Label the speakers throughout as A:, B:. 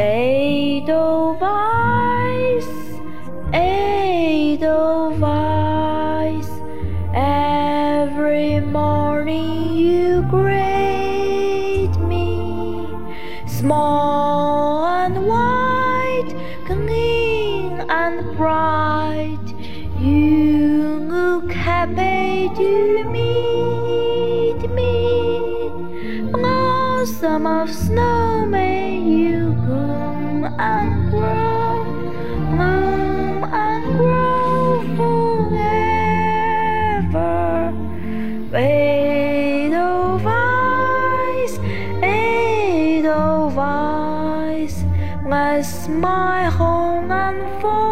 A: Edelweiss, Edelweiss. Every morning you greet me, small and white, clean and bright. You look happy to meet me. Blossom of snow, may you and grow, and grow forever. My home and forever.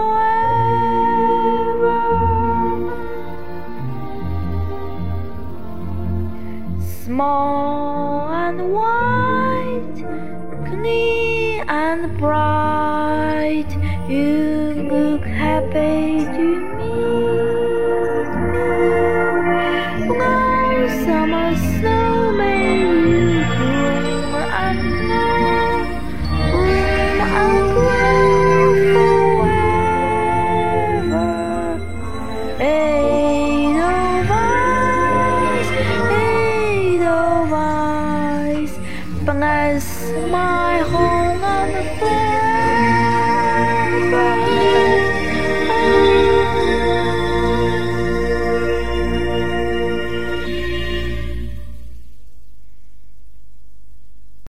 A: Small and white, clean and bright. You look happy to me. No summer snow may you bloom and bloom, grow forever. Edelweiss, Edelweiss, bless my heart.